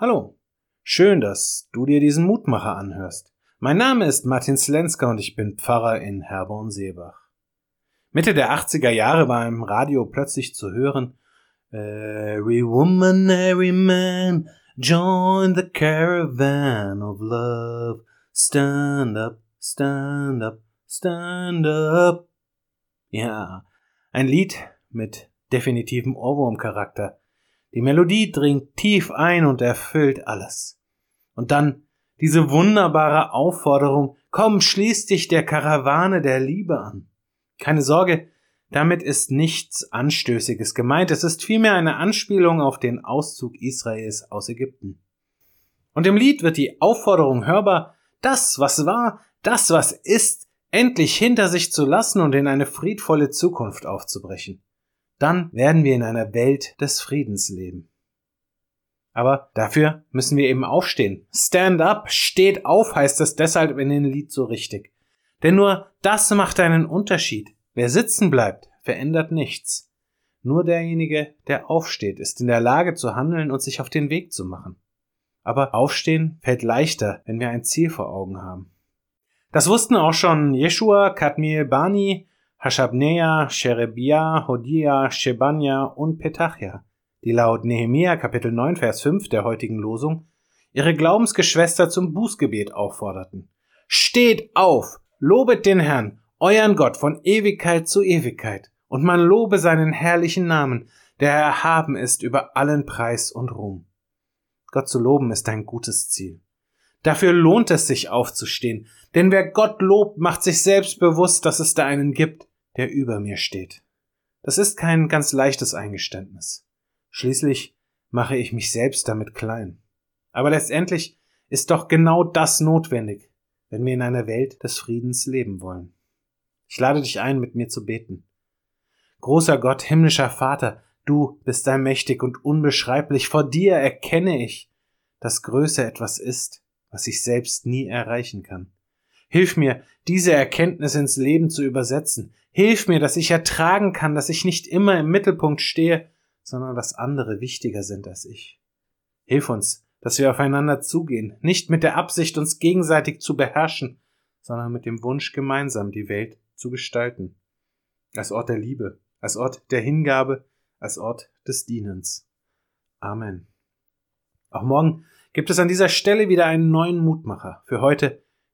Hallo, schön, dass du dir diesen Mutmacher anhörst. Mein Name ist Martin Slenska und ich bin Pfarrer in Herborn-Seebach. Mitte der 80er Jahre war im Radio plötzlich zu hören, Every woman, every man, join the caravan of love. Stand up, stand up, stand up. Ja, ein Lied mit definitivem Ohrwurmcharakter, die Melodie dringt tief ein und erfüllt alles. Und dann diese wunderbare Aufforderung, komm, schließ dich der Karawane der Liebe an. Keine Sorge, damit ist nichts Anstößiges gemeint, es ist vielmehr eine Anspielung auf den Auszug Israels aus Ägypten. Und im Lied wird die Aufforderung hörbar, das, was war, das, was ist, endlich hinter sich zu lassen und in eine friedvolle Zukunft aufzubrechen dann werden wir in einer Welt des Friedens leben. Aber dafür müssen wir eben aufstehen. Stand up, steht auf, heißt es deshalb in dem Lied so richtig. Denn nur das macht einen Unterschied. Wer sitzen bleibt, verändert nichts. Nur derjenige, der aufsteht, ist in der Lage zu handeln und sich auf den Weg zu machen. Aber aufstehen fällt leichter, wenn wir ein Ziel vor Augen haben. Das wussten auch schon Jeshua, Kadmiel Bani, Hashabnea, Sherebia, Hodia, Shebania und Petachia, die laut Nehemia Kapitel 9 Vers 5 der heutigen Losung ihre Glaubensgeschwister zum Bußgebet aufforderten. Steht auf, lobet den Herrn, euren Gott von Ewigkeit zu Ewigkeit, und man lobe seinen herrlichen Namen, der erhaben ist über allen Preis und Ruhm. Gott zu loben ist ein gutes Ziel. Dafür lohnt es sich aufzustehen, denn wer Gott lobt, macht sich selbst bewusst, dass es da einen gibt, der über mir steht. Das ist kein ganz leichtes Eingeständnis. Schließlich mache ich mich selbst damit klein. Aber letztendlich ist doch genau das notwendig, wenn wir in einer Welt des Friedens leben wollen. Ich lade dich ein, mit mir zu beten. Großer Gott, himmlischer Vater, du bist allmächtig und unbeschreiblich. Vor dir erkenne ich, dass Größe etwas ist, was ich selbst nie erreichen kann. Hilf mir, diese Erkenntnis ins Leben zu übersetzen. Hilf mir, dass ich ertragen kann, dass ich nicht immer im Mittelpunkt stehe, sondern dass andere wichtiger sind als ich. Hilf uns, dass wir aufeinander zugehen, nicht mit der Absicht, uns gegenseitig zu beherrschen, sondern mit dem Wunsch, gemeinsam die Welt zu gestalten. Als Ort der Liebe, als Ort der Hingabe, als Ort des Dienens. Amen. Auch morgen gibt es an dieser Stelle wieder einen neuen Mutmacher. Für heute